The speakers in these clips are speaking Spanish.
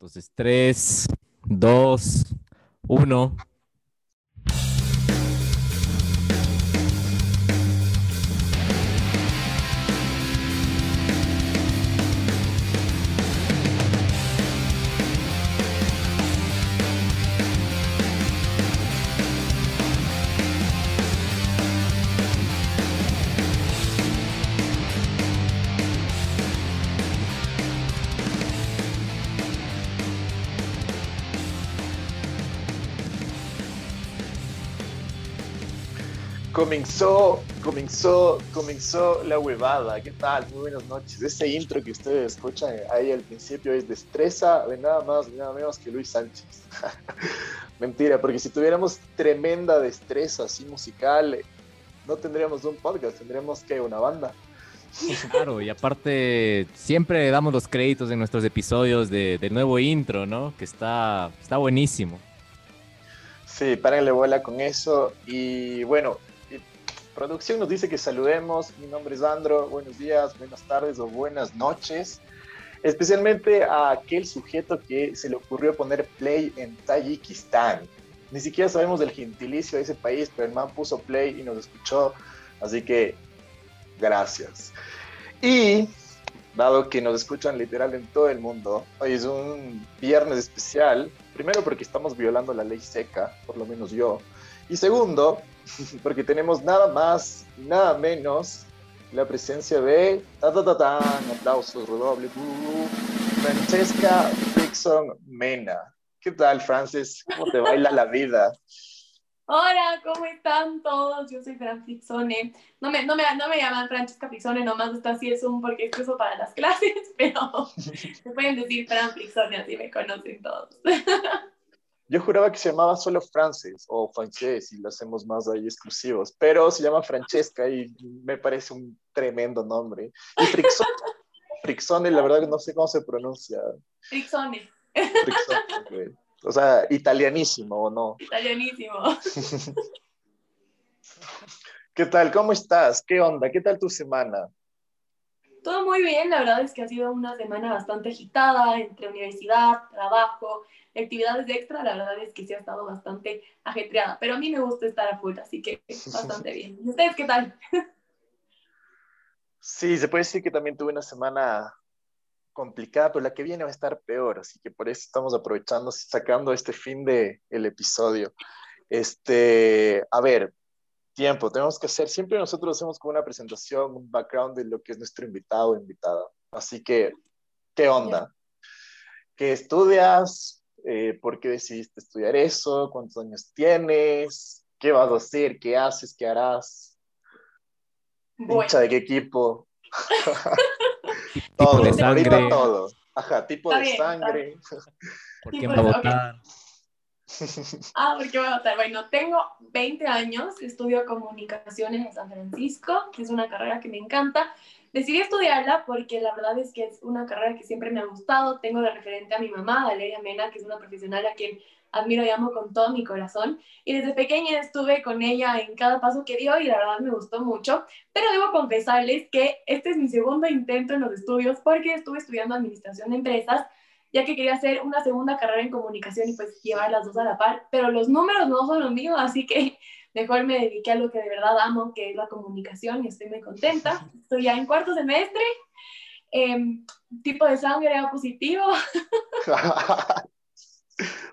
Entonces, 3, 2, 1. Comenzó, comenzó, comenzó la huevada. ¿Qué tal? Muy buenas noches. Ese intro que ustedes escuchan ahí al principio es destreza de nada más y nada menos que Luis Sánchez. Mentira, porque si tuviéramos tremenda destreza así musical, no tendríamos un podcast, tendríamos que una banda. Claro, y aparte siempre damos los créditos en nuestros episodios de, del nuevo intro, ¿no? Que está, está buenísimo. Sí, párenle bola con eso. Y bueno, producción nos dice que saludemos. Mi nombre es Andro. Buenos días, buenas tardes o buenas noches. Especialmente a aquel sujeto que se le ocurrió poner play en Tayikistán. Ni siquiera sabemos del gentilicio de ese país, pero el man puso play y nos escuchó. Así que gracias. Y dado que nos escuchan literal en todo el mundo, hoy es un viernes especial. Primero porque estamos violando la ley seca, por lo menos yo. Y segundo, porque tenemos nada más, nada menos la presencia de ta ta ta tan aplausos, redoble, Francesca Frickson Mena. ¿Qué tal, Frances? ¿Cómo te baila la vida? Hola, ¿cómo están todos? Yo soy Fran Fritzone. No me, no me, no me llaman Francesca Fritzone, nomás está así es un porque es eso para las clases, pero se pueden decir Fran Fritzone, así me conocen todos. Yo juraba que se llamaba solo Frances o Frances y lo hacemos más ahí exclusivos, pero se llama Francesca y me parece un tremendo nombre. Y Frixone, Frixone la verdad que no sé cómo se pronuncia. Frixone. Frixone o sea, italianísimo o no. Italianísimo. ¿Qué tal? ¿Cómo estás? ¿Qué onda? ¿Qué tal tu semana? Todo muy bien, la verdad es que ha sido una semana bastante agitada entre universidad, trabajo, actividades extra, la verdad es que sí ha estado bastante ajetreada, pero a mí me gusta estar afuera, así que bastante bien. ¿Y ustedes qué tal? Sí, se puede decir que también tuve una semana complicada, pero la que viene va a estar peor, así que por eso estamos aprovechando, sacando este fin de el episodio. Este, a ver, tiempo, tenemos que hacer, siempre nosotros hacemos como una presentación, un background de lo que es nuestro invitado o invitada. Así que, ¿qué onda? ¿Qué estudias? Eh, ¿Por qué decidiste estudiar eso? ¿Cuántos años tienes? ¿Qué vas a hacer? ¿Qué haces? ¿Qué harás? Bueno. ¿de qué equipo? todo, de sangre. todo. Ajá, tipo de sangre. ¿Por qué va a votar? Ah, ¿por qué voy a votar? Bueno, tengo 20 años, estudio comunicaciones en San Francisco, que es una carrera que me encanta. Decidí estudiarla porque la verdad es que es una carrera que siempre me ha gustado. Tengo de referente a mi mamá, Valeria Mena, que es una profesional a quien admiro y amo con todo mi corazón. Y desde pequeña estuve con ella en cada paso que dio y la verdad me gustó mucho. Pero debo confesarles que este es mi segundo intento en los estudios porque estuve estudiando administración de empresas ya que quería hacer una segunda carrera en comunicación y pues llevar las dos a la par, pero los números no son los míos, así que mejor me dediqué a lo que de verdad amo, que es la comunicación y estoy muy contenta. Estoy ya en cuarto semestre, eh, tipo de sangre A positivo.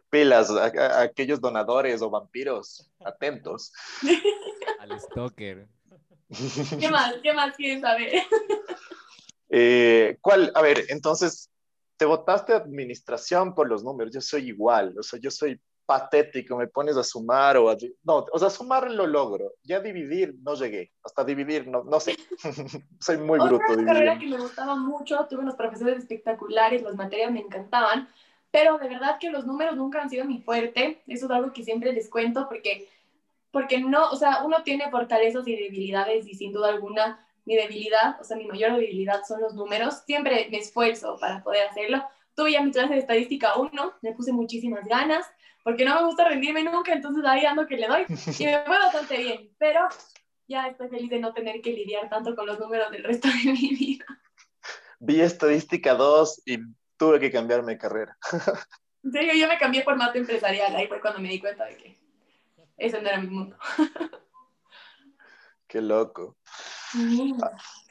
Pilas, a, aquellos donadores o vampiros, atentos. Al stalker. ¿Qué más? ¿Qué más quieren saber? Eh, ¿Cuál? A ver, entonces, te votaste administración por los números, yo soy igual, o sea, yo soy patético, me pones a sumar o a... No, o sea, sumar lo logro, ya dividir no llegué, hasta dividir no, no sé, soy muy bruto. Otra carrera que me gustaba mucho, tuve unos profesores espectaculares, las materias me encantaban, pero de verdad que los números nunca han sido mi fuerte, eso es algo que siempre les cuento porque, porque no, o sea, uno tiene fortalezas y debilidades y sin duda alguna mi debilidad, o sea, mi mayor debilidad son los números. Siempre me esfuerzo para poder hacerlo. Tuve ya mi clase de estadística 1, me puse muchísimas ganas, porque no me gusta rendirme nunca, entonces ahí ando que le doy. Y me fue bastante bien, pero ya estoy feliz de no tener que lidiar tanto con los números del resto de mi vida. Vi estadística 2 y tuve que cambiarme de carrera. En serio, yo me cambié por mate empresarial, ahí fue cuando me di cuenta de que ese no era mi mundo. Qué loco.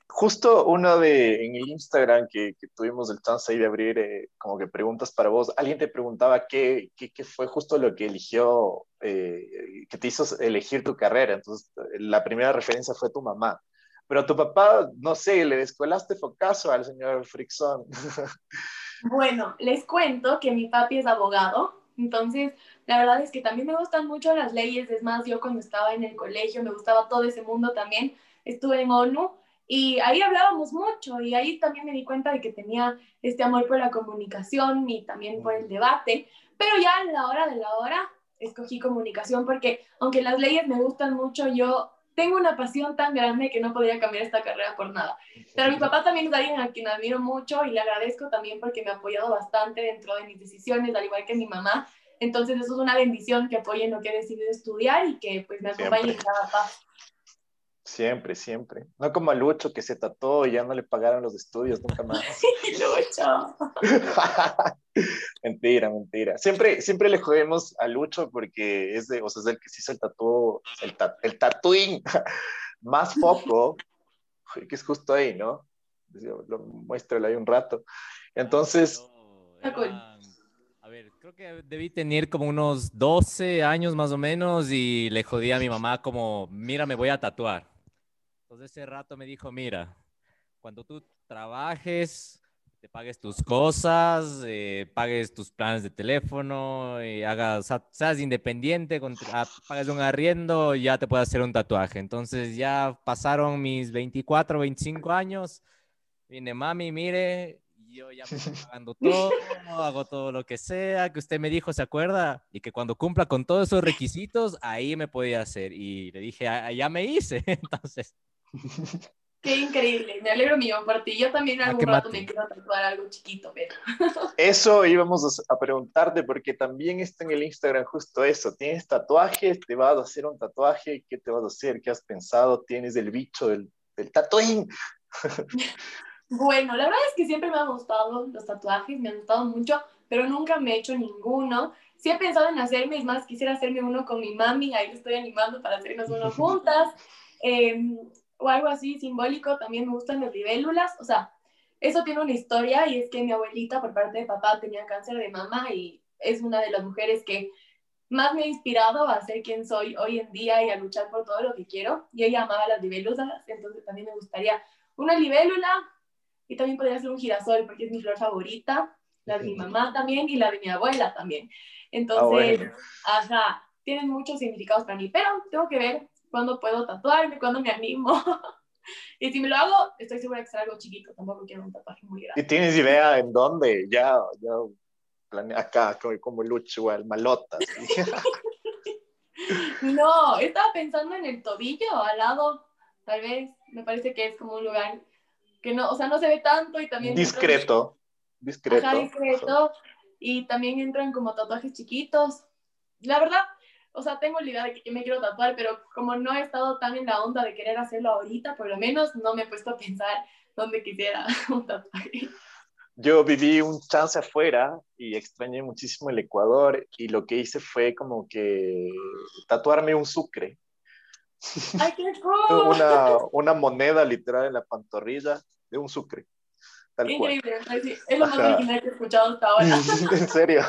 Justo uno de en el Instagram que, que, tuvimos el chance ahí de abrir eh, como que preguntas para vos, alguien te preguntaba qué, qué, qué fue justo lo que eligió, eh, que te hizo elegir tu carrera. Entonces, la primera referencia fue tu mamá. Pero tu papá, no sé, le descolaste focazo al señor Frickson. Bueno, les cuento que mi papi es abogado, entonces la verdad es que también me gustan mucho las leyes, es más, yo cuando estaba en el colegio me gustaba todo ese mundo también, estuve en ONU y ahí hablábamos mucho y ahí también me di cuenta de que tenía este amor por la comunicación y también por el debate, pero ya a la hora de la hora escogí comunicación porque aunque las leyes me gustan mucho, yo tengo una pasión tan grande que no podría cambiar esta carrera por nada. Pero mi papá también es alguien a quien admiro mucho y le agradezco también porque me ha apoyado bastante dentro de mis decisiones, al igual que mi mamá. Entonces eso es una bendición que apoye en lo que he decidido estudiar y que pues me acompañe en cada paso. Siempre, siempre. No como a Lucho que se tatuó y ya no le pagaron los estudios nunca más. Sí, Lucho. mentira, mentira. Siempre, siempre le jodemos a Lucho porque es de, o sea, es el que se hizo el tatuó, el, el tatuín más poco, que es justo ahí, ¿no? Lo muéstralo ahí un rato. Entonces. a ver, creo que debí tener como unos 12 años más o menos y le jodí a mi mamá como, mira, me voy a tatuar. Entonces ese rato me dijo, mira, cuando tú trabajes, te pagues tus cosas, eh, pagues tus planes de teléfono, y hagas, seas independiente, con, ah, pagues un arriendo, ya te puedes hacer un tatuaje. Entonces ya pasaron mis 24, 25 años, vine mami, mire, yo ya me estoy pagando todo, hago todo lo que sea, que usted me dijo, ¿se acuerda? Y que cuando cumpla con todos esos requisitos, ahí me podía hacer. Y le dije, ah, ya me hice, entonces... Qué increíble, me alegro mío por ti. Yo también ah, algún rato me quiero tatuar algo chiquito, pero... Eso íbamos a preguntarte porque también está en el Instagram justo eso. ¿Tienes tatuajes? ¿Te vas a hacer un tatuaje? ¿Qué te vas a hacer? ¿Qué has pensado? ¿Tienes el bicho del, del tatuín? Bueno, la verdad es que siempre me han gustado los tatuajes, me han gustado mucho, pero nunca me he hecho ninguno. Sí he pensado en hacerme, es más, quisiera hacerme uno con mi mami, ahí estoy animando para hacernos uno juntas. Eh, o algo así simbólico, también me gustan las libélulas, o sea, eso tiene una historia y es que mi abuelita por parte de papá tenía cáncer de mama y es una de las mujeres que más me ha inspirado a ser quien soy hoy en día y a luchar por todo lo que quiero. Y ella amaba las libélulas, entonces también me gustaría una libélula y también podría ser un girasol porque es mi flor favorita, la de mi mamá también y la de mi abuela también. Entonces, ah, ajá, tienen muchos significados para mí, pero tengo que ver cuándo puedo tatuarme, cuándo me animo. y si me lo hago, estoy segura que será algo chiquito, tampoco quiero un tatuaje muy grande. ¿Y tienes idea en dónde? Ya, ya planea acá, como, Lucho, igual, malotas. no, estaba pensando en el tobillo, al lado, tal vez, me parece que es como un lugar que no, o sea, no se ve tanto y también... Discreto, discreto. Ajá, discreto. Y también entran como tatuajes chiquitos. La verdad, o sea, tengo la idea de que me quiero tatuar, pero como no he estado tan en la onda de querer hacerlo ahorita, por lo menos no me he puesto a pensar dónde quisiera un tatuaje. Yo viví un chance afuera y extrañé muchísimo el Ecuador y lo que hice fue como que tatuarme un sucre. ¡Ay, qué cool! Una, una moneda literal en la pantorrilla de un sucre. Increíble, es lo más original que he escuchado hasta ahora. en serio,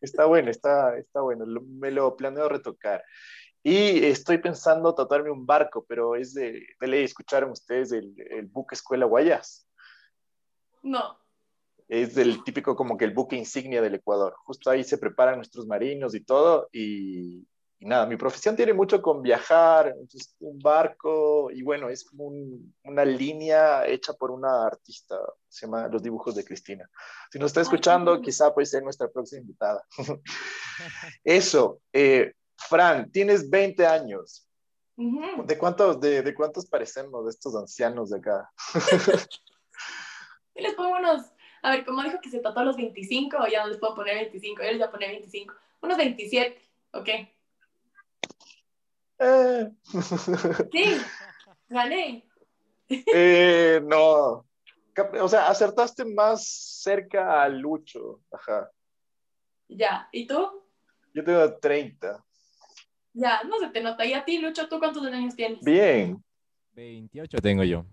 está bueno, está, está bueno, me lo planeo retocar. Y estoy pensando tatuarme un barco, pero es de, de ley, ¿escucharon ustedes el, el buque Escuela Guayas? No. Es el típico como que el buque insignia del Ecuador. Justo ahí se preparan nuestros marinos y todo, y, y nada, mi profesión tiene mucho con viajar, un barco, y bueno, es como una línea hecha por una artista, se llama Los Dibujos de Cristina. Si nos está escuchando, quizá puede ser nuestra próxima invitada. Eso, eh, Fran, tienes 20 años. ¿De, cuántos, de, de, cuántos parecemos de estos ancianos de acá? les pongo unos, a ver, como dijo que se trató a los 25, ya no les puedo poner 25, yo les voy a poner 25, unos 27, ¿ok? Eh. Sí, gané. Eh, no, O sea, acertaste más cerca a Lucho. Ajá. Ya, ¿y tú? Yo tengo 30. Ya, no se te nota. ¿Y a ti, Lucho, tú cuántos años tienes? Bien. 28 tengo yo.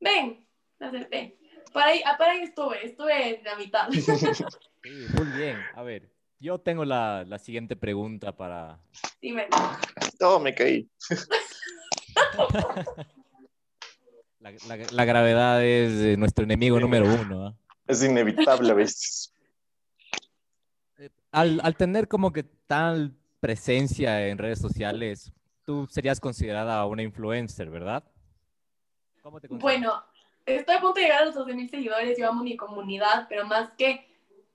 Ven, acerté. Para ahí, ah, para ahí estuve, estuve en la mitad. Sí, muy bien. A ver, yo tengo la, la siguiente pregunta para... Dime. Todo me caí. La, la, la gravedad es eh, nuestro enemigo número uno. ¿ah? Es inevitable a veces. Al, al tener como que tal presencia en redes sociales, tú serías considerada una influencer, ¿verdad? ¿Cómo te? Bueno, estoy a punto de llegar a los 12.000 seguidores, yo amo mi comunidad, pero más que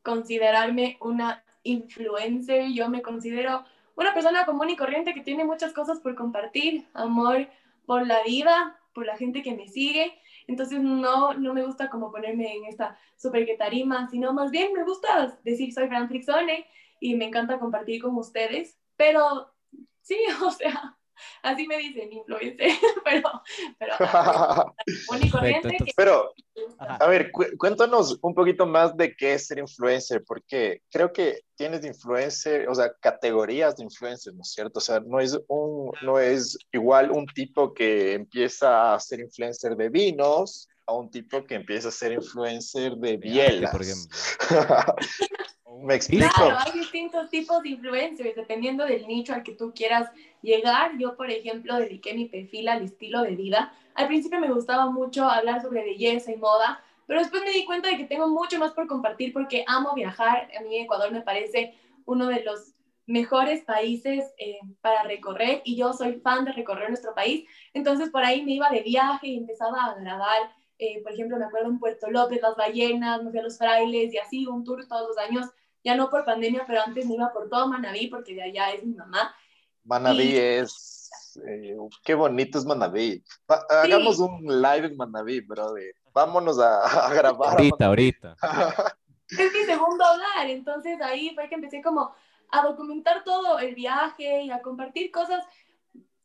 considerarme una influencer, yo me considero una persona común y corriente que tiene muchas cosas por compartir, amor por la vida, por la gente que me sigue. Entonces no, no me gusta como ponerme en esta super tarima, sino más bien me gusta decir soy Fran Frixone y me encanta compartir con ustedes, pero sí, o sea, así me dicen influencer, pero, pero Perfecto, que Pero. Ajá. a ver, cu- cuéntanos un poquito más de qué es ser influencer, porque creo que tienes de influencer, o sea, categorías de influencer, ¿no es cierto? O sea, no es, un, no es igual un tipo que empieza a ser influencer de vinos a un tipo que empieza a ser influencer de bielas. por ejemplo. Me explico. Claro, hay distintos tipos de influencers dependiendo del nicho al que tú quieras llegar. Yo, por ejemplo, dediqué mi perfil al estilo de vida. Al principio me gustaba mucho hablar sobre belleza y moda, pero después me di cuenta de que tengo mucho más por compartir porque amo viajar. A mí Ecuador me parece uno de los mejores países eh, para recorrer y yo soy fan de recorrer nuestro país. Entonces por ahí me iba de viaje y empezaba a grabar. Eh, por ejemplo, me acuerdo en Puerto López, las ballenas, me fui a los frailes y así, un tour todos los años ya no por pandemia, pero antes me iba por todo Manabí porque de allá es mi mamá. Manaví Y- es. eh, qué bonito es Manaví. Va- hagamos un live en Manaví, brother. Vámonos a, a grabar. a Ahorita, ahorita. Es mi segundo hogar, entonces ahí fue que empecé como a documentar todo el viaje y a compartir cosas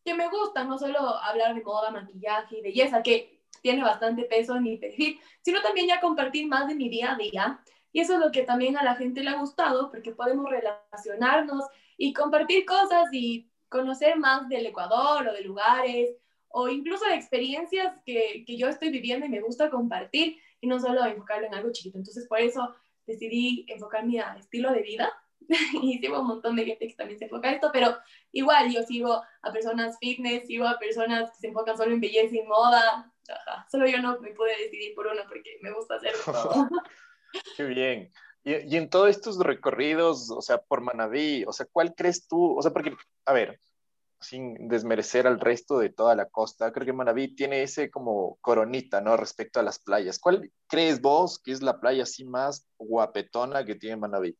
que me gustan, no solo hablar de moda, maquillaje y belleza, que tiene bastante peso en mi perfil, sino también ya compartir más de mi día a día. Y eso es lo que también a la gente le ha gustado, porque podemos relacionarnos y compartir cosas y conocer más del Ecuador o de lugares, o incluso de experiencias que, que yo estoy viviendo y me gusta compartir, y no solo enfocarlo en algo chiquito. Entonces, por eso decidí enfocarme a estilo de vida y sigo un montón de gente que también se enfoca a esto, pero igual yo sigo a personas fitness, sigo a personas que se enfocan solo en belleza y moda. Ajá. Solo yo no me pude decidir por uno porque me gusta hacer todo. Qué bien. Y, y en todos estos recorridos, o sea, por Manaví, o sea, ¿cuál crees tú? O sea, porque, a ver, sin desmerecer al resto de toda la costa, creo que Manaví tiene ese como coronita, ¿no? Respecto a las playas. ¿Cuál crees vos que es la playa así más guapetona que tiene Manaví?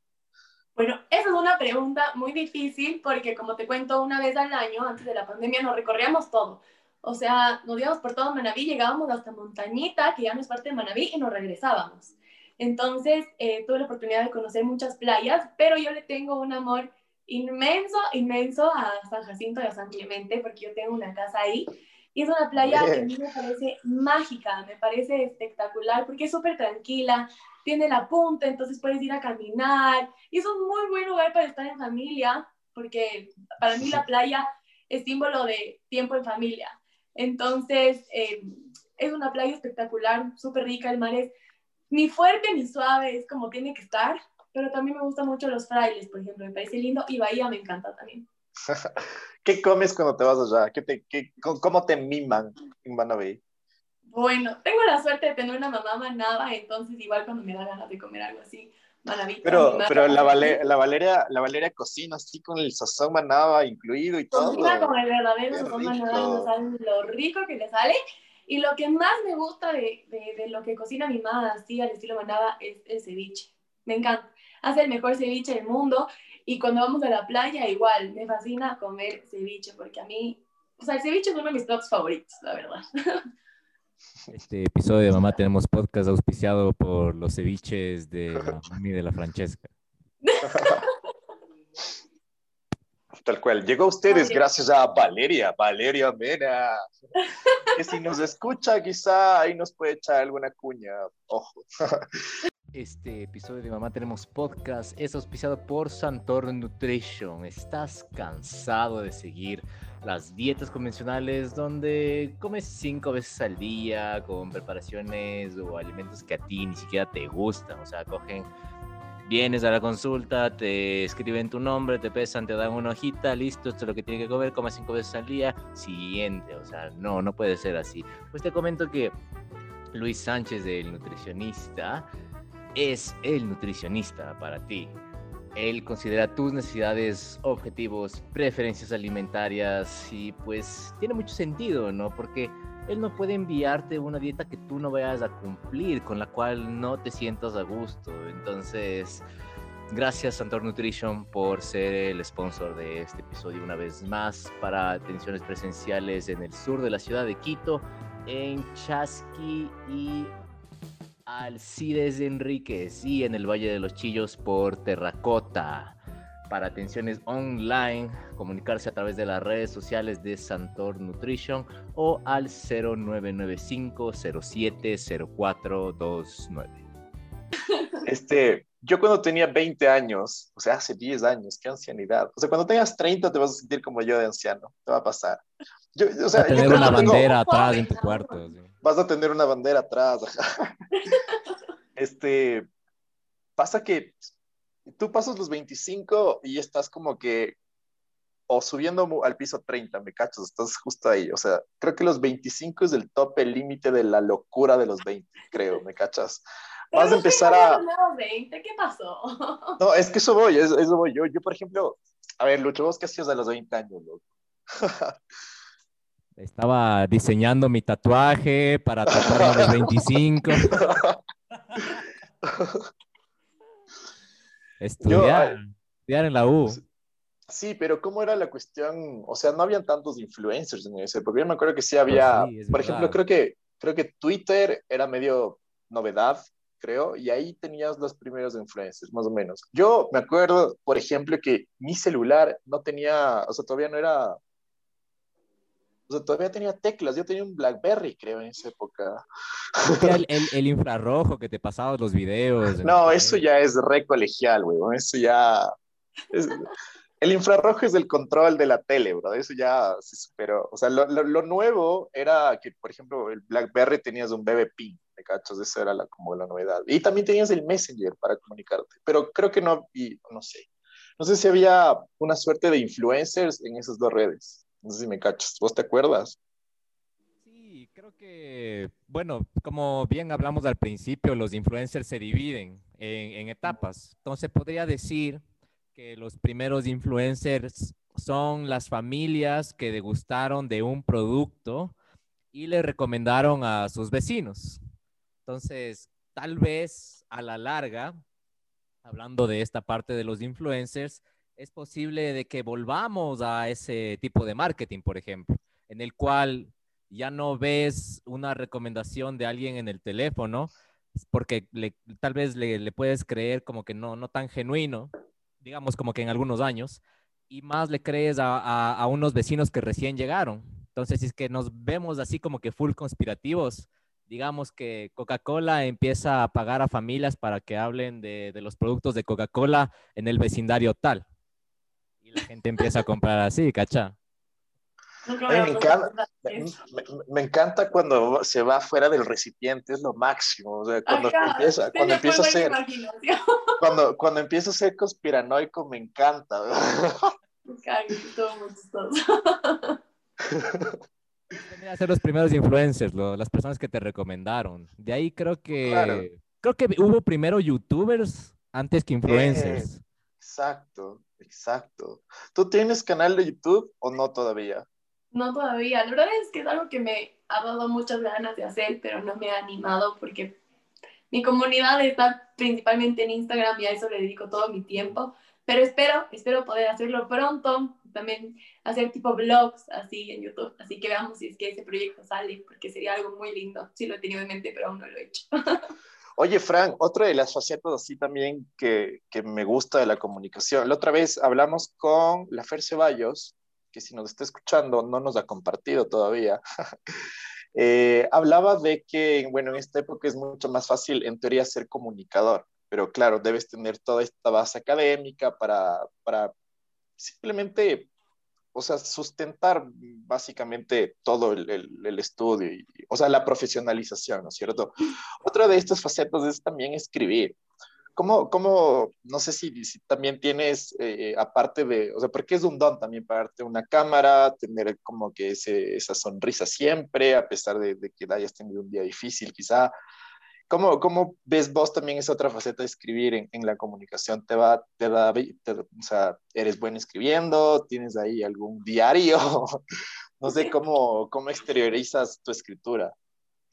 Bueno, esa es una pregunta muy difícil porque como te cuento, una vez al año, antes de la pandemia, nos recorríamos todo. O sea, nos íbamos por todo Manabí, llegábamos hasta Montañita, que ya no es parte de Manabí, y nos regresábamos. Entonces, eh, tuve la oportunidad de conocer muchas playas, pero yo le tengo un amor inmenso, inmenso a San Jacinto y a San Clemente, porque yo tengo una casa ahí. Y es una playa que a mí me parece mágica, me parece espectacular, porque es súper tranquila, tiene la punta, entonces puedes ir a caminar. Y es un muy buen lugar para estar en familia, porque para mí la playa es símbolo de tiempo en familia. Entonces, eh, es una playa espectacular, súper rica, el mar es ni fuerte ni suave, es como tiene que estar, pero también me gustan mucho los frailes, por ejemplo, me parece lindo, y Bahía me encanta también. ¿Qué comes cuando te vas allá? ¿Qué te, qué, ¿Cómo te miman en Manaví? Bueno, tengo la suerte de tener una mamá manada, entonces igual cuando me da ganas de comer algo así, Pero, madre- pero la, Vale- la, Valeria, la Valeria cocina así con el sazón manaba incluido y todo. Cocina como el verdadero sazón saben lo rico que le sale. Y lo que más me gusta de, de, de lo que cocina mi mamá así al estilo manada es el ceviche. Me encanta. Hace el mejor ceviche del mundo. Y cuando vamos a la playa, igual, me fascina comer ceviche, porque a mí, o sea, el ceviche es uno de mis platos favoritos, la verdad. Este episodio de Mamá Tenemos Podcast auspiciado por los ceviches de la mami de la Francesca. Tal cual. Llegó a ustedes gracias a Valeria, Valeria Mena. Que si nos escucha, quizá ahí nos puede echar alguna cuña. Ojo. Este episodio de Mamá Tenemos Podcast es auspiciado por Santor Nutrition. ¿Estás cansado de seguir las dietas convencionales donde comes cinco veces al día con preparaciones o alimentos que a ti ni siquiera te gustan? O sea, cogen vienes a la consulta, te escriben tu nombre, te pesan, te dan una hojita, listo, esto es lo que tiene que comer, come cinco veces al día, siguiente, o sea, no, no puede ser así. Pues te comento que Luis Sánchez, el nutricionista, es el nutricionista para ti. Él considera tus necesidades, objetivos, preferencias alimentarias y pues tiene mucho sentido, ¿no? Porque él no puede enviarte una dieta que tú no vayas a cumplir, con la cual no te sientas a gusto. Entonces, gracias Santor Nutrition por ser el sponsor de este episodio una vez más para atenciones presenciales en el sur de la ciudad de Quito, en Chasqui y Alcides Enríquez y en el Valle de los Chillos por Terracota para atenciones online, comunicarse a través de las redes sociales de Santor Nutrition o al 0995 070429. Este, yo cuando tenía 20 años, o sea, hace 10 años, qué ancianidad. O sea, cuando tengas 30 te vas a sentir como yo de anciano, te va a pasar. Yo, o sea, vas a tener una bandera atrás en tu cuarto. Vas a tener una bandera atrás. Este, pasa que tú pasas los 25 y estás como que o subiendo al piso 30, me cachas, estás justo ahí. O sea, creo que los 25 es el tope, el límite de la locura de los 20, creo, me cachas. Vas a empezar a... 20, ¿Qué pasó? No, es que eso voy, eso, voy. Yo, yo, por ejemplo, a ver, Lucho, ¿vos qué hacías a los 20 años, loco? Estaba diseñando mi tatuaje para tatuar a los 25. Estudiar, estudiar en la U. Sí, pero ¿cómo era la cuestión? O sea, no habían tantos influencers en ese, porque yo me acuerdo que sí había, pues por ejemplo, creo que, creo que Twitter era medio novedad, creo, y ahí tenías los primeros influencers, más o menos. Yo me acuerdo, por ejemplo, que mi celular no tenía, o sea, todavía no era o sea, todavía tenía teclas. Yo tenía un Blackberry, creo, en esa época. El, el, infrarrojo que te pasaba los videos. No, eso ya es re colegial, güey. Eso ya. El infrarrojo es el control de la tele, bro. Eso ya se superó. O sea, lo, lo, nuevo era que, por ejemplo, el BlackBerry tenías un BB Pin, ¿me cachos? Eso era la, como la novedad. Y también tenías el Messenger para comunicarte. Pero creo que no, y, no sé. No sé si había una suerte de influencers en esas dos redes. No sé si me cachas. ¿Vos te acuerdas? Sí, creo que, bueno, como bien hablamos al principio, los influencers se dividen en, etapas. Entonces podría decir que los primeros influencers son las familias que degustaron de un producto y le recomendaron a sus vecinos. Entonces, tal vez a la larga, hablando de esta parte de los influencers, es posible de que volvamos a ese tipo de marketing, por ejemplo, en el cual ya no ves una recomendación de alguien en el teléfono, porque tal vez le, puedes creer como que no, no tan genuino, digamos como que en algunos años, y más le crees a, unos vecinos que recién llegaron. Entonces, si es que nos vemos así como que full conspirativos, digamos que Coca-Cola empieza a pagar a familias para que hablen de los productos de Coca-Cola en el vecindario tal la gente empieza a comprar así, ¿cacha? me, encanta, cuando se va fuera del recipiente, es lo máximo. O sea, cuando empieza, cuando empieza a ser, cuando, cuando empieza a ser conspiranoico, me encanta. a ser los primeros influencers, las personas que te recomendaron. De ahí creo que creo que hubo primero youtubers antes que influencers. exacto. Exacto. ¿Tú tienes canal de YouTube o no todavía? No todavía. La verdad es que es algo que me ha dado muchas ganas de hacer, pero no me ha animado porque mi comunidad está principalmente en Instagram y a eso le dedico todo mi tiempo. Pero espero, espero poder hacerlo pronto. También hacer tipo vlogs así en YouTube. Así que veamos si es que ese proyecto sale, porque sería algo muy lindo. Sí lo he tenido en mente, pero aún no lo he hecho. Oye, Frank, otra de las facetas así también que, que, me gusta de la comunicación. La otra vez hablamos con la Fer Ceballos, que si nos está escuchando no nos ha compartido todavía. eh, hablaba de que, bueno, en esta época es mucho más fácil en teoría ser comunicador, pero claro, debes tener toda esta base académica para, para simplemente o sea, sustentar básicamente todo el, el, estudio, y, o sea, la profesionalización, ¿no es cierto? Otra de estas facetas es también escribir. ¿Cómo, cómo no sé si, si también tienes, eh, aparte de, o sea, porque es un don también pagarte una cámara, tener como que ese, esa sonrisa siempre, a pesar de, de que hayas tenido un día difícil quizá, ¿Cómo, ¿Cómo, ves vos también esa otra faceta de escribir en, la comunicación? ¿Te va, te da, o sea, eres bueno escribiendo? ¿Tienes ahí algún diario? no sé cómo, cómo exteriorizas tu escritura.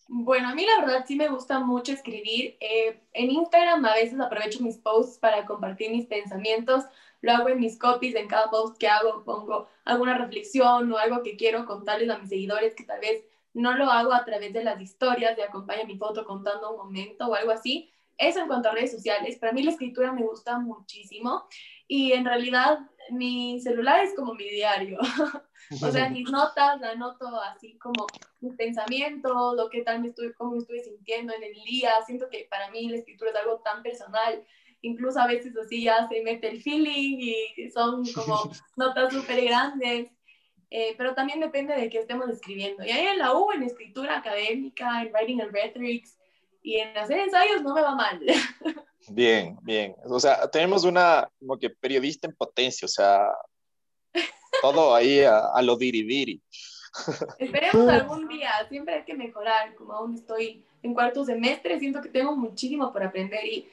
Bueno, a mí la verdad sí me gusta mucho escribir. Eh, en Instagram a veces aprovecho mis posts para compartir mis pensamientos. Lo hago en mis copies, en cada post que hago pongo alguna reflexión o algo que quiero contarles a mis seguidores que tal vez no lo hago a través de las historias de acompaña mi foto contando un momento o algo así. Eso en cuanto a redes sociales. Para mí la escritura me gusta muchísimo y en realidad mi celular es como mi diario. o sea, mis notas anoto así como mis pensamientos, lo que tal me estoy, cómo me estoy sintiendo en el día. Siento que para mí la escritura es algo tan personal. Incluso a veces así ya se mete el feeling y son como notas súper grandes. Eh, pero también depende de qué estemos escribiendo. Y ahí en la U, en escritura académica, en writing and rhetorics y en hacer ensayos no me va mal. Bien, bien. O sea, tenemos una como que periodista en potencia, o sea, todo ahí a, a lo diriviri. Esperemos algún día, siempre hay que mejorar, como aún estoy en cuarto semestre, siento que tengo muchísimo por aprender y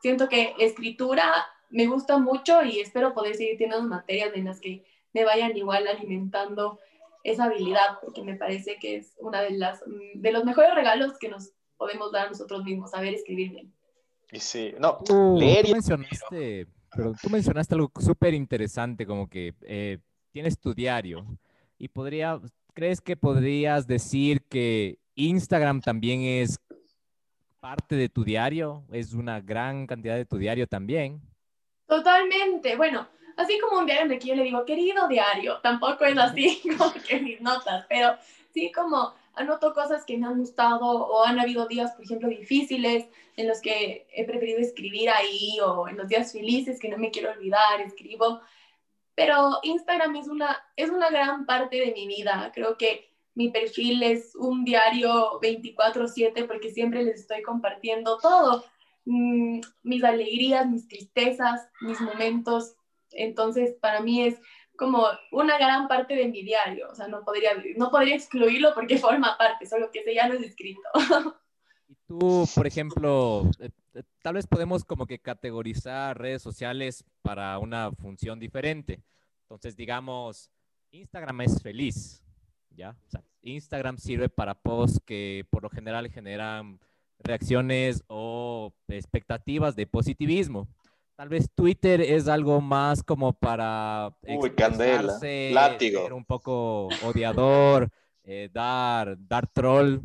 siento que escritura me gusta mucho y espero poder seguir teniendo materias en las que me vayan igual alimentando esa habilidad, porque me parece que es una de las de los mejores regalos que nos podemos dar a nosotros mismos, saber escribir bien. Y sí, no, leer tú mencionaste, pero tú mencionaste algo súper interesante, como que eh, tienes tu diario y podría, ¿crees que podrías decir que Instagram también es parte de tu diario? ¿Es una gran cantidad de tu diario también? Totalmente. Bueno, así como un diario en el que yo le digo, querido diario, tampoco es así como que mis notas, pero sí como anoto cosas que me han gustado o han habido días, por ejemplo, difíciles en los que he preferido escribir ahí o en los días felices que no me quiero olvidar, escribo. Pero Instagram es una, es una gran parte de mi vida. Creo que mi perfil es un diario 24/7 porque siempre les estoy compartiendo todo. Mm, mis alegrías, mis tristezas, mis momentos entonces, para mí es como una gran parte de mi diario, o sea, no podría, no podría excluirlo porque forma parte, solo que ese ya no es escrito. Y tú, por ejemplo, eh, eh, tal vez podemos como que categorizar redes sociales para una función diferente. Entonces, digamos, Instagram es feliz, ¿ya? O sea, Instagram sirve para posts que por lo general generan reacciones o expectativas de positivismo. Tal vez Twitter es algo más como para Uy, candela, látigo. ser un poco odiador, eh, dar, dar troll.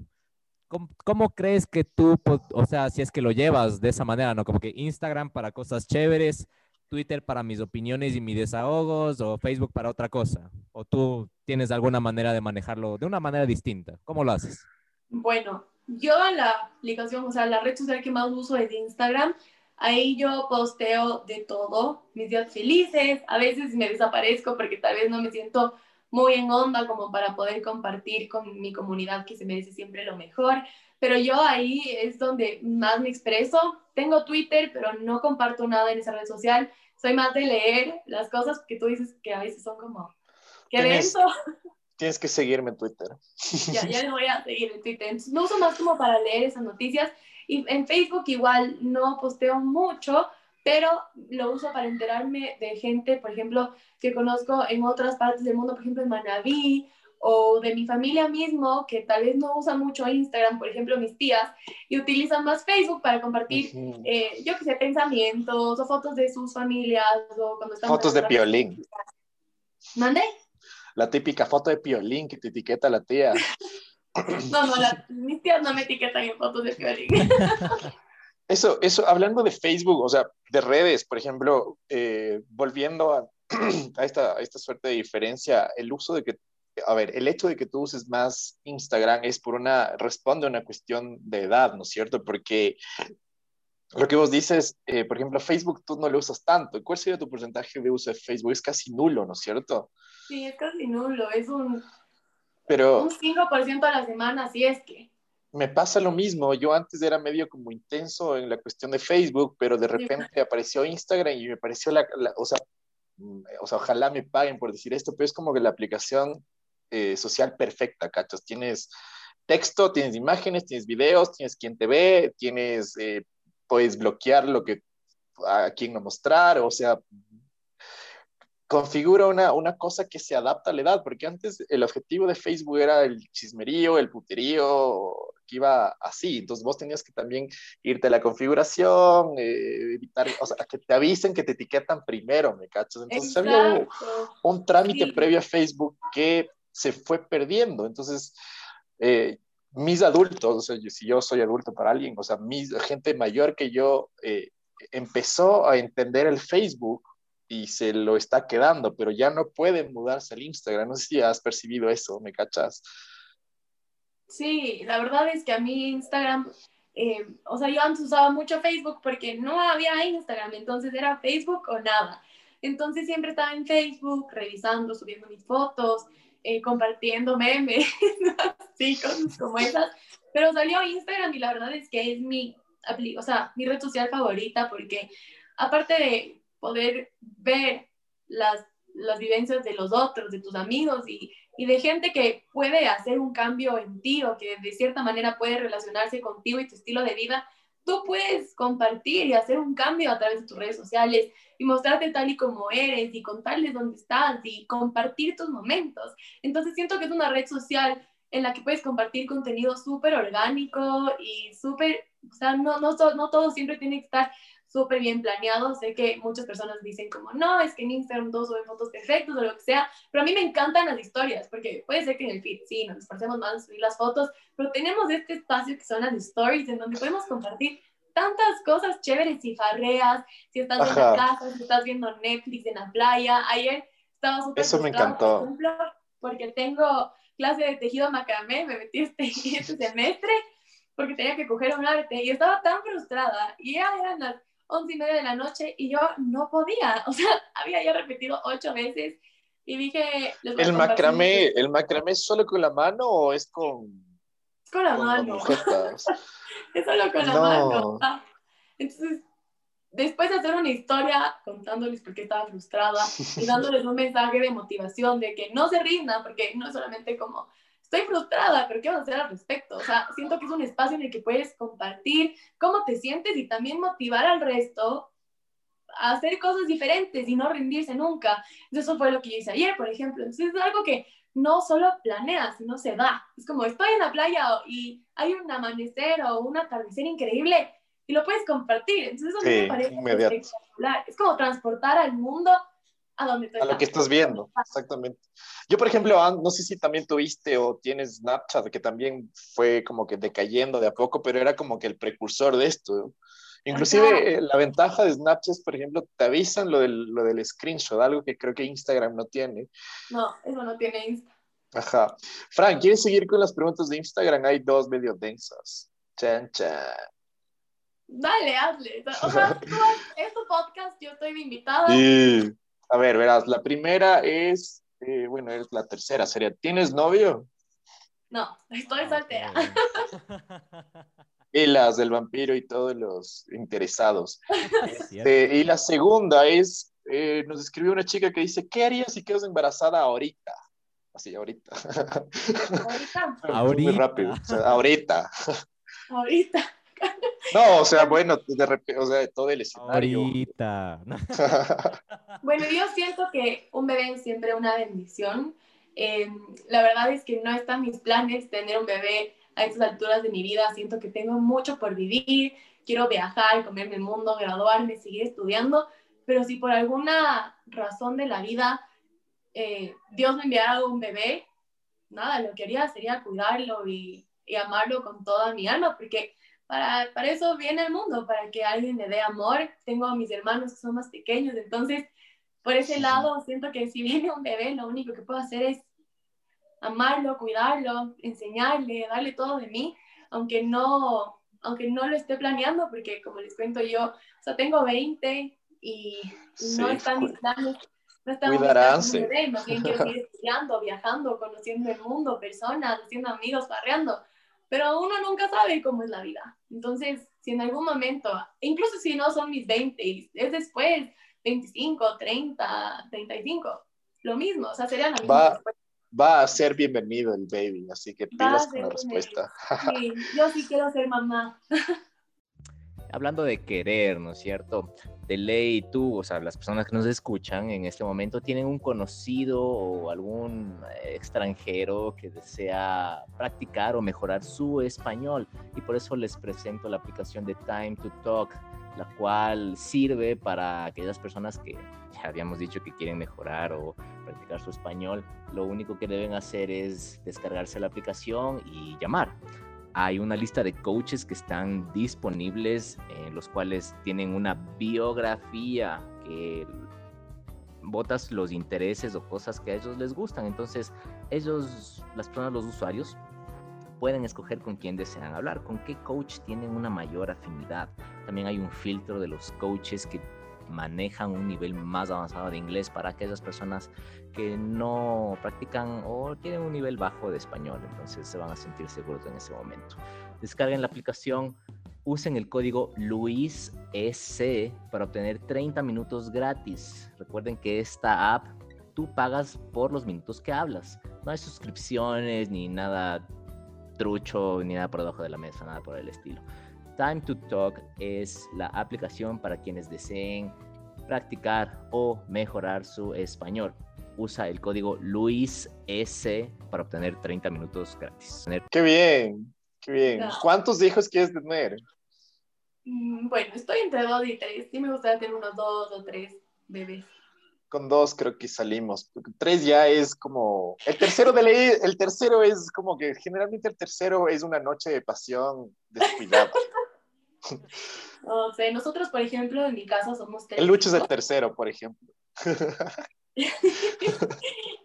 ¿Cómo, crees que tú, o sea, si es que lo llevas de esa manera, ¿no? Como que Instagram para cosas chéveres, Twitter para mis opiniones y mis desahogos, o Facebook para otra cosa? ¿O tú tienes alguna manera de manejarlo de una manera distinta? ¿Cómo lo haces? Bueno, yo la aplicación, o sea, la red social que más uso es Instagram Ahí yo posteo de todo, mis días felices, a veces me desaparezco porque tal vez no me siento muy en onda como para poder compartir con mi comunidad que se merece siempre lo mejor, pero yo ahí es donde más me expreso. Tengo Twitter, pero no comparto nada en esa red social. Soy más de leer las cosas que tú dices que a veces son como, ¿qué tienes, Tienes que seguirme en Twitter. Ya, ya le voy a seguir en Twitter. no uso más como para leer esas noticias y en Facebook igual no posteo mucho, pero lo uso para enterarme de gente, por ejemplo, que conozco en otras partes del mundo, por ejemplo en Manabí, o de mi familia mismo, que tal vez no usa mucho Instagram, por ejemplo mis tías, y utilizan más Facebook para compartir, eh, yo qué sé, pensamientos o fotos de sus familias, o cuando están... Fotos de piolín. ¿Mande? La típica foto de piolín que te etiqueta la tía. No, no, mis tías no me etiquetan en fotos de violín. Eso, eso, hablando de Facebook, o sea, de redes, por ejemplo, eh, volviendo a, a, esta, a esta suerte de diferencia, el uso de que, a ver, el hecho de que tú uses más Instagram es por una, responde a una cuestión de edad, ¿no es cierto? Porque lo que vos dices, eh, por ejemplo, Facebook tú no lo usas tanto. ¿Cuál sería tu porcentaje de uso de Facebook? Es casi nulo, ¿no es cierto? Sí, es casi nulo, es un, Pero, un 5% a la semana, si es que. me pasa lo mismo. Yo antes era medio como intenso en la cuestión de Facebook, pero de repente apareció Instagram y me pareció la, la- o sea, mm, o sea, ojalá me paguen por decir esto, pero es como que la aplicación eh, social perfecta, ¿cachas? Tienes texto, tienes imágenes, tienes videos, tienes quien te ve, tienes, eh, puedes bloquear lo que a quién no mostrar, o sea, configura una, una cosa que se adapta a la edad, porque antes el objetivo de Facebook era el chismerío, el puterío, que iba así, entonces vos tenías que también irte a la configuración, eh, evitar, o sea, que te avisen que te etiquetan primero, ¿me cachas? Entonces había un, Exacto. un trámite Sí. previo a Facebook que se fue perdiendo, entonces... eh, mis adultos, o sea, si yo soy adulto para alguien, o sea, mi gente mayor que yo eh, empezó a entender el Facebook y se lo está quedando, pero ya no pueden mudarse al Instagram. No sé si has percibido eso, ¿me cachas? Sí, la verdad es que a mí Instagram, eh, o sea, yo antes usaba mucho Facebook porque no había Instagram, entonces era Facebook o nada. Entonces siempre estaba en Facebook revisando, subiendo mis fotos, eh, compartiendo memes, así, cosas como esas. Pero salió Instagram y la verdad es que es mi, o sea, mi red social favorita porque aparte de poder ver las, las vivencias de los otros, de tus amigos y y de gente que puede hacer un cambio en ti o que de cierta manera puede relacionarse contigo y tu estilo de vida, tú puedes compartir y hacer un cambio a través de tus redes sociales y mostrarte tal y como eres y contarles dónde estás y compartir tus momentos. Entonces siento que es una red social en la que puedes compartir contenido súper orgánico y súper, o sea, no, no, no todo siempre tiene que estar súper bien planeado. Sé que muchas personas dicen como, no, es que en Instagram todos suben fotos perfectas o lo que sea, pero a mí me encantan las historias, porque puede ser que en el feed sí nos esforcemos más subir las fotos, pero tenemos este espacio que son las stories, en donde podemos compartir tantas cosas chéveres y farreas, si estás en la casa, si estás viendo Netflix en la playa. Ayer estaba súper Eso me encantó. Por ejemplo, porque tengo clase de tejido macramé, me metí este, este semestre porque tenía que coger un arte y estaba tan frustrada y ya eran las once y media de la noche y yo no podía, o sea, había ya repetido ocho veces y dije... ¿El macramé, el macramé es solo con la mano o es con, Es con la con mano, es solo con la No. mano. Ah, Entonces, después de hacer una historia contándoles por qué estaba frustrada y dándoles un mensaje de motivación, de que no se rindan, porque no es solamente como, estoy frustrada, pero ¿qué vas a hacer al respecto? O sea, siento que es un espacio en el que puedes compartir cómo te sientes y también motivar al resto a hacer cosas diferentes y no rendirse nunca. Entonces, eso fue lo que yo hice ayer, por ejemplo. Entonces, es algo que no solo planeas, sino se da. Es como, estoy en la playa y hay un amanecer o un atardecer increíble y lo puedes compartir. Entonces, eso Sí, me parece espectacular. Es como transportar al mundo a donde tú A lo que estás viendo, exactamente. Yo, por ejemplo, no sé si también tuviste o tienes Snapchat, que también fue como que decayendo de a poco, pero era como que el precursor de esto. Inclusive Ajá. eh, la ventaja de Snapchat por ejemplo, te avisan lo del, lo del screenshot, algo que creo que Instagram no tiene. No, eso no tiene Insta. Ajá. Frank, ¿quieres seguir con las preguntas de Instagram? Hay dos medio densas. Chan, chan. Dale, hazle. O sea, tú es tu podcast, yo estoy invitada. Sí. A ver, verás, la primera es, eh, bueno, es la tercera, sería, ¿tienes novio? No, estoy soltera. Y las del vampiro y todos los interesados. Es cierto. Eh, y la segunda es, eh, nos escribió una chica que dice, ¿qué harías si quedas embarazada ahorita? Así, ahorita. Ahorita, Muy Ahorita. rápido. O sea, ahorita. ahorita. No, o sea, bueno, de repente, o sea, todo el escenario. Ahorita. Bueno, yo siento que un bebé es siempre una bendición. Eh, la verdad es que no está en mis planes tener un bebé a estas alturas de mi vida. Siento que tengo mucho por vivir. Quiero viajar, comerme el mundo, graduarme, seguir estudiando. Pero si por alguna razón de la vida eh, Dios me enviara un bebé, nada, lo que haría sería cuidarlo y, y amarlo con toda mi alma, porque para, para eso viene el mundo, para que alguien le dé amor. Tengo a mis hermanos que son más pequeños, entonces por ese lado siento que si viene un bebé, lo único que puedo hacer es amarlo, cuidarlo, enseñarle, darle todo de mí, aunque no, aunque no lo esté planeando, porque como les cuento yo, o sea, tengo 20 y no están mis planes. No estamos Cuidaránse. bebé, más bien quiero seguir estudiando, viajando, conociendo el mundo, personas, haciendo amigos, barreando, pero uno nunca sabe cómo es la vida. Entonces, si en algún momento, incluso si no son mis 20, es después, 25, 30, 35, lo mismo, o sea, sería la misma Va, va a ser bienvenido el baby, así que pilas con la respuesta. Sí, yo sí quiero ser mamá. Hablando de querer, ¿no es cierto? De ley, tú, o sea, las personas que nos escuchan en este momento tienen un conocido o algún eh, extranjero que desea practicar o mejorar su español y por eso les presento la aplicación de Time to Talk, la cual sirve para aquellas personas que ya habíamos dicho que quieren mejorar o practicar su español. Lo único que deben hacer es descargarse la aplicación y llamar hay una lista de coaches que están disponibles, en los cuales tienen una biografía que votas los intereses o cosas que a ellos les gustan. Entonces, ellos, las personas, los usuarios, pueden escoger con quién desean hablar, con qué coach tienen una mayor afinidad. También hay un filtro de los coaches que manejan un nivel más avanzado de inglés para aquellas personas que no practican o tienen un nivel bajo de español, entonces se van a sentir seguros en ese momento. Descarguen la aplicación, usen el código LuisEC para obtener 30 minutos gratis. Recuerden que esta app tú pagas por los minutos que hablas. No hay suscripciones ni nada trucho ni nada por debajo de la mesa, nada por el estilo. Time to Talk es la aplicación para quienes deseen practicar o mejorar su español. Usa el código LuisS para obtener 30 minutos gratis. Qué bien, qué bien. No. ¿Cuántos hijos quieres tener? Mm, Bueno, estoy entre dos y tres. Sí me gustaría tener unos dos o tres bebés. Con dos creo que salimos. porque Tres ya es como... El tercero de ley, el tercero es como que generalmente el tercero es una noche de pasión descuidada. No sé, nosotros, por ejemplo, en mi casa somos tres. El Lucho es el tercero, por ejemplo.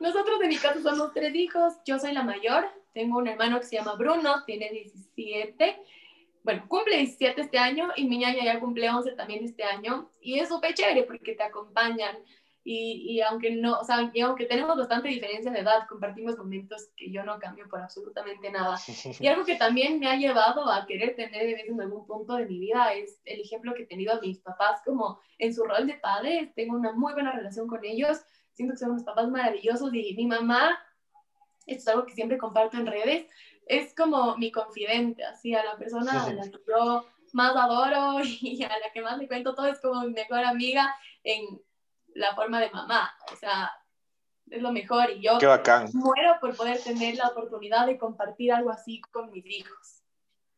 Nosotros en mi casa somos tres hijos. Yo soy la mayor. Tengo un hermano que se llama Bruno, tiene 17. Bueno, cumple 17 este año y mi ñaña ya cumple 11 también este año. Y es súper chévere porque te acompañan. Y, y aunque no, o sea, y aunque tenemos bastante diferencia de edad, compartimos momentos que yo no cambio por absolutamente nada. Y algo que también me ha llevado a querer tener en algún punto de mi vida es el ejemplo que he tenido a mis papás como en su rol de padres. Tengo una muy buena relación con ellos. Siento que son unos papás maravillosos y mi mamá, esto es algo que siempre comparto en redes, es como mi confidente, así a la persona a la que yo más adoro y a la que más le cuento todo es como mi mejor amiga en la forma de mamá. O sea, es lo mejor y yo Qué bacán. muero por poder tener la oportunidad de compartir algo así con mis hijos.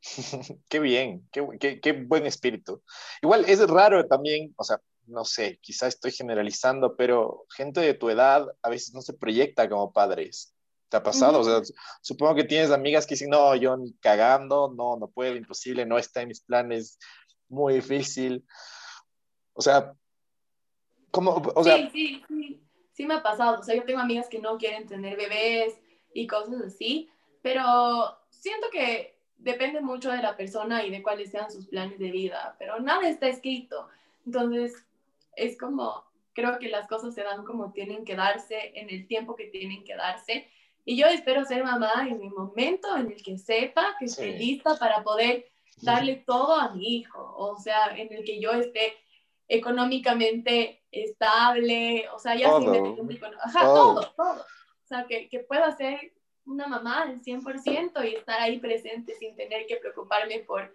Qué bien, qué, qué, qué buen espíritu. Igual es raro también, o sea, no sé, quizá estoy generalizando, pero gente de tu edad a veces no se proyecta como padres. ¿Te ha pasado? O sea, supongo que tienes amigas que dicen, no, yo ni cagando, no, no puedo, imposible, no está en mis planes, muy difícil. O sea, O sea, sí, sí, sí, sí me ha pasado. O sea, yo tengo amigas que no quieren tener bebés y cosas así, pero siento que depende mucho de la persona y de cuáles sean sus planes de vida, pero nada está escrito. Entonces, es como, creo que las cosas se dan como tienen que darse, en el tiempo que tienen que darse. Y yo espero ser mamá en mi momento en el que sepa que esté Sí. lista para poder darle todo a mi hijo, o sea, en el que yo esté económicamente estable, o sea, ya Todo. independiente, econo- ajá, Todo. todo, todo. O sea, que, que pueda ser una mamá al 100% y estar ahí presente sin tener que preocuparme por,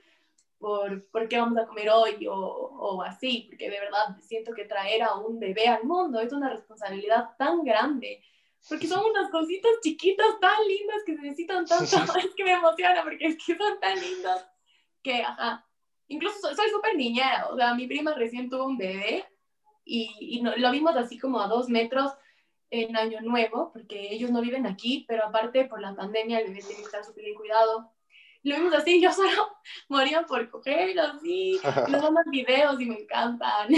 por, por qué vamos a comer hoy o, o así, porque de verdad siento que traer a un bebé al mundo es una responsabilidad tan grande, porque son unas cositas chiquitas tan lindas que se necesitan tanto, es que me emociona porque es que son tan lindas que, ajá, incluso soy súper niñera, o sea, mi prima recién tuvo un bebé y, y no- lo vimos así como a dos metros en Año Nuevo, porque ellos no viven aquí, pero aparte por la pandemia el bebé tiene que estar súper bien cuidado. lo vimos así, yo solo moría por cogerlo, así, nos damos videos y me encantan.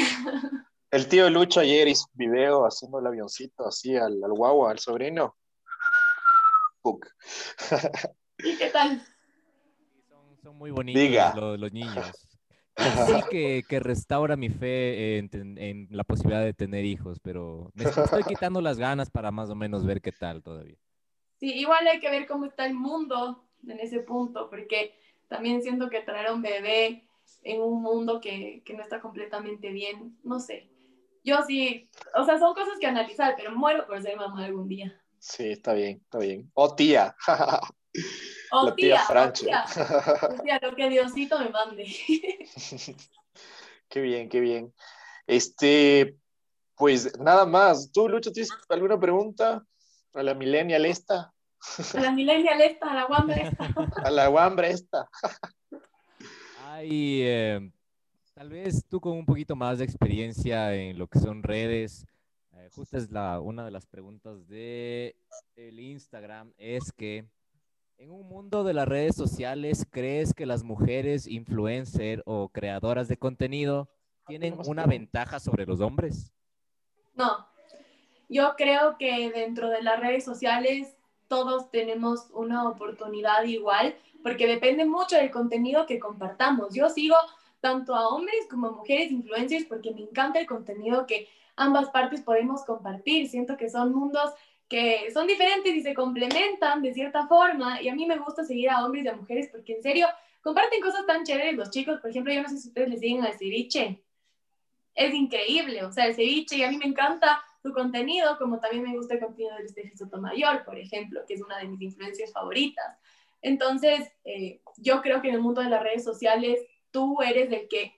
El tío Lucho ayer hizo un video haciendo el avioncito así al, al guagua, al sobrino. ¿Y qué tal? Son, muy bonitos los, los, niños. Sí que, que, restaura mi fe en, en, la posibilidad de tener hijos, pero me estoy quitando las ganas para más o menos ver qué tal todavía. Sí, igual hay que ver cómo está el mundo en ese punto, porque también siento que traer a un bebé en un mundo que, que no está completamente bien, no sé. Yo sí, o sea, son cosas que analizar, pero muero por ser mamá algún día. Sí, está bien, está bien. O tía. O tía, tía, tía. tía, lo que Diosito me mande. qué bien, qué bien. Este, pues nada más. ¿Tú, Lucho, tienes alguna pregunta a la millennial esta? A la millennial esta, a la guambra esta. a la guambra esta. Ay, eh, tal vez tú con un poquito más de experiencia en lo que son redes, eh, justo es la, una de las preguntas de el Instagram, es que en un mundo de las redes sociales, ¿crees que las mujeres influencer o creadoras de contenido tienen una ventaja sobre los hombres? No, yo creo que dentro de las redes sociales todos tenemos una oportunidad igual, porque depende mucho del contenido que compartamos. Yo sigo tanto a hombres como a mujeres influencers porque me encanta el contenido que ambas partes podemos compartir. Siento que son mundos que son diferentes y se complementan de cierta forma y a mí me gusta seguir a hombres y a mujeres porque en serio comparten cosas tan chéveres los chicos. Por ejemplo, yo no sé si ustedes le siguen al ceviche. Es increíble, o sea, el ceviche y a mí me encanta su contenido, como también me gusta el contenido de Steffi Sotomayor, por ejemplo, que es una de mis influencias favoritas. Entonces, eh, yo creo que en el mundo de las redes sociales, tú eres el que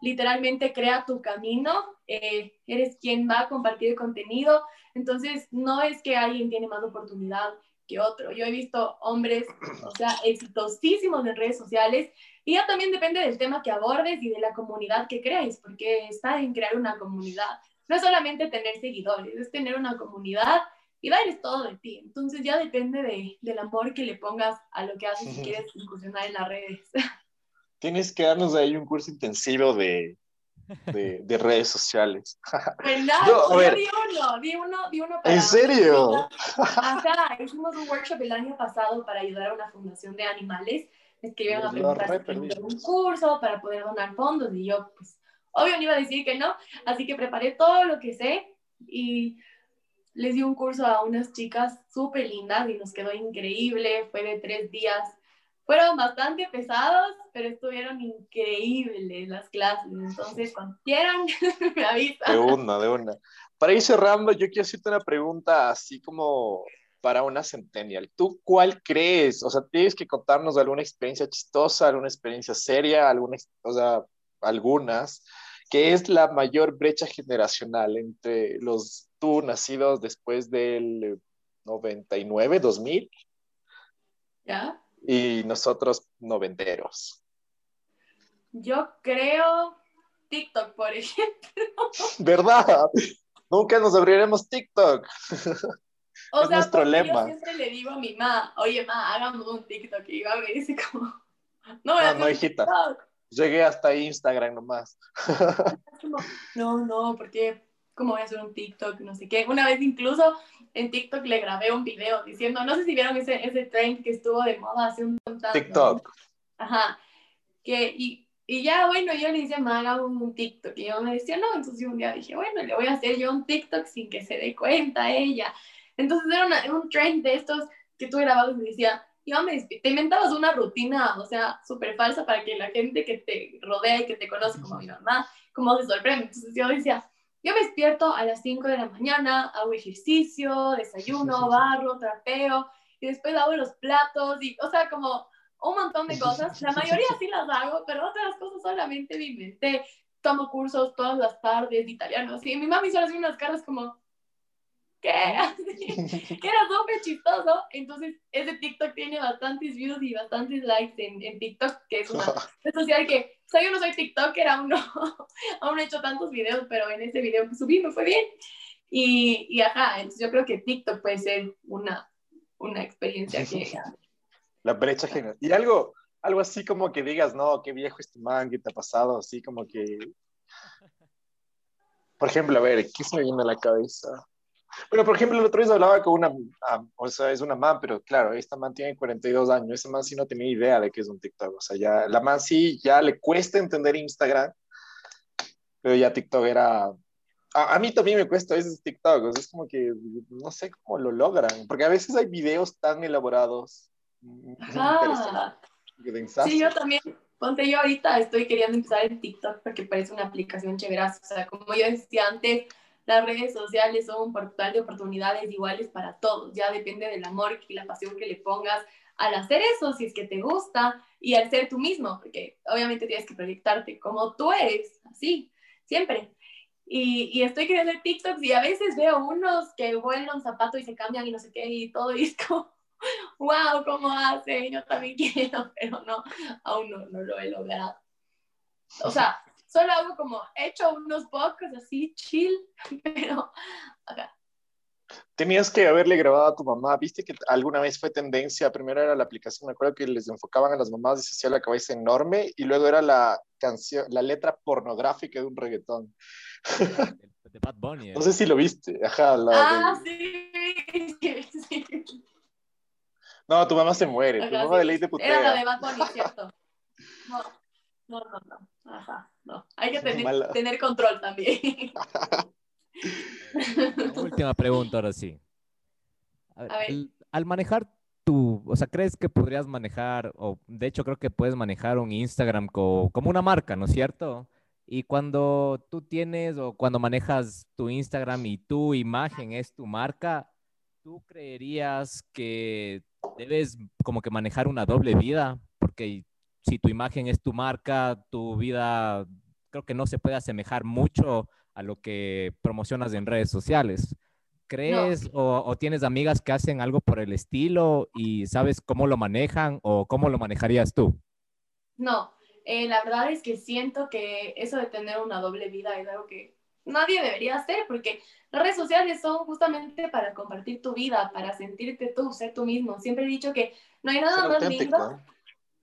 literalmente crea tu camino, eh, eres quien va a compartir contenido, entonces no es que alguien tiene más oportunidad que otro. Yo he visto hombres, o sea, exitosísimos en redes sociales y ya también depende del tema que abordes y de la comunidad que creáis, porque está en crear una comunidad no es solamente tener seguidores, es tener una comunidad y dar es todo de ti. Entonces ya depende de, del amor que le pongas a lo que haces si quieres incursionar en las redes. Tienes que darnos ahí un curso intensivo de, de, de redes sociales. ¿Verdad? Yo, yo, di uno, di uno, di uno para... ¿En serio? Acá hicimos un workshop el año pasado para ayudar a una fundación de animales. Es que iban a preguntar un curso para poder donar fondos y yo, pues, Obvio no iba a decir que no, así que preparé todo lo que sé y les di un curso a unas chicas súper lindas y nos quedó increíble, fue de tres días. Fueron bastante pesados, pero estuvieron increíbles las clases. Entonces, cuando quieran, me avisan. De una, de una. Para ir cerrando, yo quiero hacerte una pregunta así como para una centennial. ¿Tú cuál crees? O sea, tienes que contarnos alguna experiencia chistosa, alguna experiencia seria, alguna, o sea, algunas que es la mayor brecha generacional entre los tú nacidos después del 99, 2000. ¿Ya? Y nosotros noventeros. Yo creo TikTok, por ejemplo. ¿Verdad? Nunca nos abriremos TikTok. O es sea, nuestro lema. Yo siempre le digo a mi mamá, oye, ma, hagamos un TikTok. Y mi me dice como, no, no, no hijita. TikTok llegué hasta Instagram nomás. no, no, porque como voy a hacer un TikTok, no sé qué. Una vez incluso en TikTok le grabé un video diciendo, no sé si vieron ese, ese trend que estuvo de moda hace un montón. TikTok. Ajá. Que, y, y ya, bueno, yo le dije, me haga un TikTok. Y yo me decía, no, entonces un día dije, bueno, le voy a hacer yo un TikTok sin que se dé cuenta ella. Entonces era un trend de estos que tú grababas y decía, te inventabas una rutina, o sea, súper falsa para que la gente que te rodea y que te conoce como mi mamá, como se sorprende. Entonces yo decía, yo me despierto a las 5 de la mañana, hago ejercicio, desayuno, barro, trapeo, y después hago los platos, y, o sea, como un montón de cosas. La mayoría sí las hago, pero otras cosas solamente me inventé. Tomo cursos todas las tardes de italiano, y mi mamá hizo así unas caras como, ¿qué? que era súper chistoso. Entonces, ese TikTok tiene bastantes views y bastantes likes en, en TikTok, que es una red social que, o sea, yo no soy TikToker, aún no, aún no he hecho tantos videos, pero en ese video que subí me fue bien. Y, y ajá, entonces yo creo que TikTok puede ser una, una experiencia que... La brecha genial. Y algo, algo así como que digas, no, qué viejo este man, ¿qué te ha pasado? Así como que... Por ejemplo, a ver, ¿qué se me viene a la cabeza? Bueno, por ejemplo, el otro día hablaba con una, ah, o sea, es una man, pero claro, esta man tiene 42 años, esa man sí no tenía idea de qué es un TikTok, o sea, ya, la man sí ya le cuesta entender Instagram, pero ya TikTok era, a, mí también me cuesta a veces TikTok, o sea, es como que no sé cómo lo logran, porque a veces hay videos tan elaborados. Ah, sí, yo también, ponte yo ahorita estoy queriendo empezar en TikTok porque parece una aplicación chévere, o sea, como yo decía antes, las redes sociales son un portal de oportunidades iguales para todos, ya depende del amor y la pasión que le pongas al hacer eso, si es que te gusta, y al ser tú mismo, porque obviamente tienes que proyectarte como tú eres, así, siempre. Y, y estoy creando TikToks y a veces veo unos que vuelan un zapato y se cambian y no sé qué y todo y es como, wow, ¿cómo hace? Yo también quiero, pero no, aún no, no lo he logrado. O sea, solo hago como, he hecho unos pocos así, chill, pero acá. Tenías que haberle grabado a tu mamá. ¿Viste que alguna vez fue tendencia? Primero era la aplicación, me acuerdo que les enfocaban a las mamás y se hacía la cabeza enorme, y luego era la canción, la letra pornográfica de un reggaetón. De Bad Bunny. No sé si lo viste. Ajá, ah, sí, sí. No, tu mamá se muere. tu mamá de ley de putea. Era la de Bad Bunny, ¿cierto? No, no, no, no. Ajá, no. Hay que tener, tener control también. última pregunta, ahora sí. Al, manejar tu, o sea, ¿crees que podrías manejar, o de hecho creo que puedes manejar un Instagram como una marca, ¿no es cierto? Y cuando tú tienes o cuando manejas tu Instagram y tu imagen es tu marca, ¿tú creerías que debes como que manejar una doble vida? Porque si tu imagen es tu marca, tu vida creo que no se puede asemejar mucho a lo que promocionas en redes sociales. ¿Crees o, tienes amigas que hacen algo por el estilo y sabes cómo lo manejan o cómo lo manejarías tú? No, eh, la verdad es que siento que eso de tener una doble vida es algo que nadie debería hacer porque las redes sociales son justamente para compartir tu vida, para sentirte tú, ser tú mismo. Siempre he dicho que no hay nada más lindo.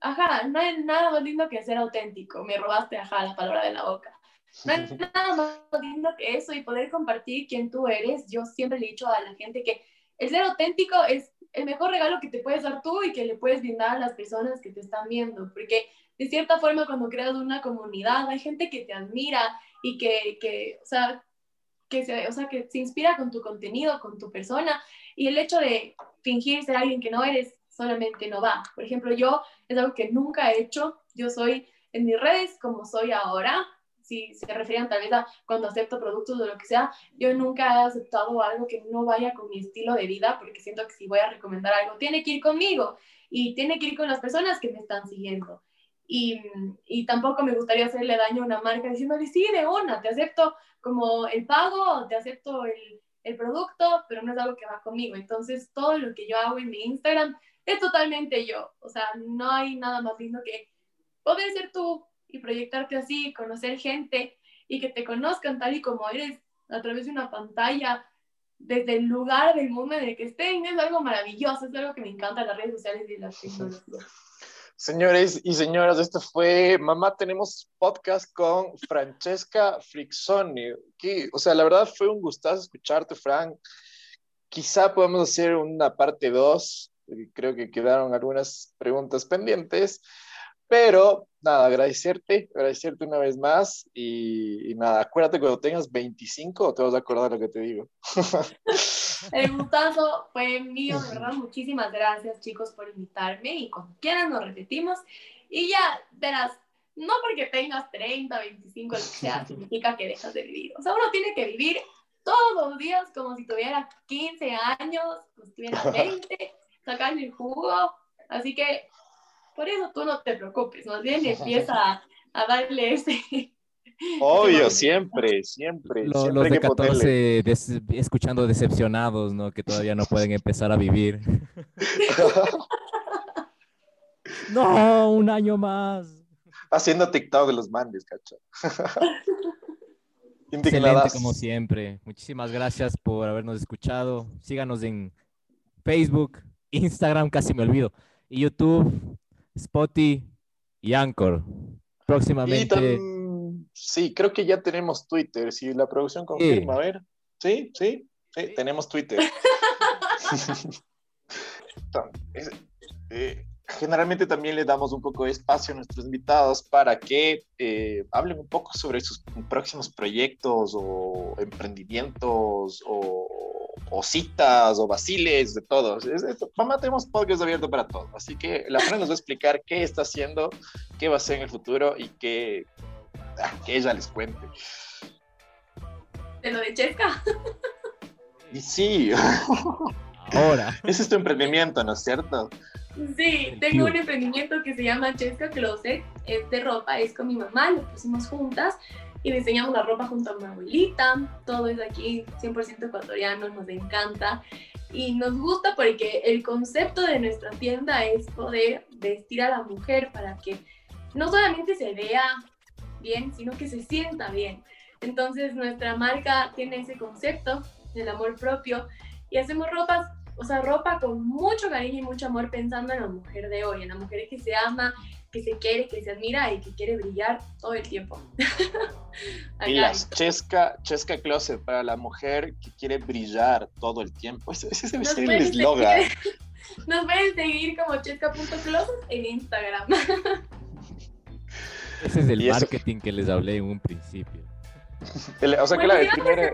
Ajá, no hay nada más lindo que ser auténtico. Me robaste, ajá, la palabra de la boca. No hay nada más lindo que eso y poder compartir quién tú eres. Yo siempre le he dicho a la gente que el ser auténtico es el mejor regalo que te puedes dar tú y que le puedes brindar a las personas que te están viendo, porque de cierta forma cuando creas una comunidad hay gente que te admira y que, que o sea, que se, o sea, que se inspira con tu contenido, con tu persona, y el hecho de fingir ser alguien que no eres solamente no va. Por ejemplo, yo es algo que nunca he hecho, yo soy en mis redes como soy ahora, si se referían tal vez a cuando acepto productos o lo que sea, yo nunca he aceptado algo que no vaya con mi estilo de vida, porque siento que si voy a recomendar algo, tiene que ir conmigo y tiene que ir con las personas que me están siguiendo. Y, y, tampoco me gustaría hacerle daño a una marca diciéndole, sí, de una, te acepto como el pago, te acepto el, el producto, pero no es algo que va conmigo. Entonces, todo lo que yo hago en mi Instagram es totalmente yo. O sea, no hay nada más lindo que poder ser tú y proyectarte así, conocer gente y que te conozcan tal y como eres a través de una pantalla, desde el lugar del mundo en el que estén, es algo maravilloso, es algo que me encanta las redes sociales y las tecnologías. Señores y señoras, esto fue Mamá Tenemos Podcast con Francesca Frixoni. Que, o sea, la verdad fue un gustazo escucharte, Frank. Quizá podamos hacer una parte 2. Creo que quedaron algunas preguntas pendientes. Pero nada, agradecerte, agradecerte una vez más y, nada, acuérdate cuando tengas 25 te vas a acordar lo que te digo. El gustazo fue mío, de verdad. Muchísimas gracias, chicos, por invitarme y cuando quieran nos repetimos. Y ya, verás, no porque tengas 30, 25, lo que sea, significa que dejas de vivir. O sea, uno tiene que vivir todos los días como si tuviera 15 años, como si tuviera 20, sacarle el jugo. Así que por eso tú no te preocupes, más bien empieza a, a darle ese, Obvio, siempre, siempre. los de 14 escuchando decepcionados, ¿no? Que todavía no pueden empezar a vivir. no, un año más. Haciendo TikTok de los mandes, cacho. Excelente, como siempre. Muchísimas gracias por habernos escuchado. Síganos en Facebook, Instagram, casi me olvido. y YouTube, Spotify y Anchor. Próximamente. sí, creo que ya tenemos Twitter. Si la producción confirma, a ver. Sí, sí, sí, tenemos Twitter. Eh, generalmente también le damos un poco de espacio a nuestros invitados para que eh, hablen un poco sobre sus próximos proyectos o emprendimientos o, citas o vaciles, de todos. mamá, tenemos podcast abierto para todo. Así que la Fran nos va a explicar qué está haciendo, qué va a hacer en el futuro y qué, ah, que ella les cuente. ¿De lo de Chesca? Y sí. Ahora. Ese es tu emprendimiento, ¿no es cierto? Sí, tengo un emprendimiento que se llama Chesca Closet, es de ropa, es con mi mamá, lo pusimos juntas y diseñamos la ropa junto a mi abuelita, todo es aquí 100% ecuatoriano, nos encanta y nos gusta porque el concepto de nuestra tienda es poder vestir a la mujer para que no solamente se vea bien, sino que se sienta bien. Entonces nuestra marca tiene ese concepto del amor propio y hacemos ropas o sea, ropa con mucho cariño y mucho amor pensando en la mujer de hoy, en la mujer que se ama, que se quiere, que se admira y que quiere brillar todo el tiempo. y las Chesca, Chesca Closet para la mujer que quiere brillar todo el tiempo. Ese, debe ser el eslogan. Nos pueden seguir como chesca.closet en Instagram. Ese es el marketing que les hablé en un principio. o sea que la de primera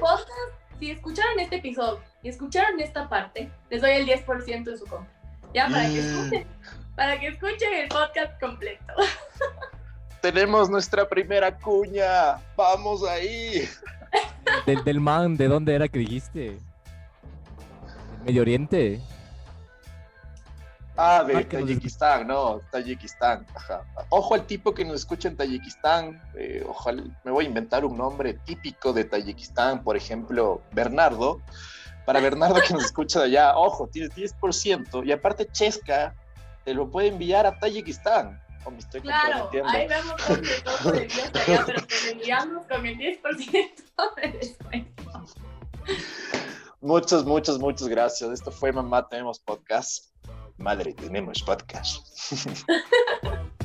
si escucharon este episodio y escucharon esta parte, les doy el 10% de su compra. Ya, para que mm. escuchen, para que escuchen el podcast completo. Tenemos nuestra primera cuña. Vamos ahí. Del, del man, ¿de dónde era que dijiste? Medio Oriente. Ah, de Tayikistán, no, Tayikistán. Ojo al tipo que nos escucha en Tayikistán. Eh, ojalá, me voy a inventar un nombre típico de Tayikistán, por ejemplo, Bernardo. Para Bernardo que nos escucha de allá, ojo, tienes 10%. Y aparte, Chesca te lo puede enviar a Tayikistán. O me estoy claro, ahí vemos con Dios allá, pero te enviamos con el 10% de descuento. Muchas, muchas, muchas gracias. Esto fue Mamá Tenemos Podcast. Madre, tenemos podcast.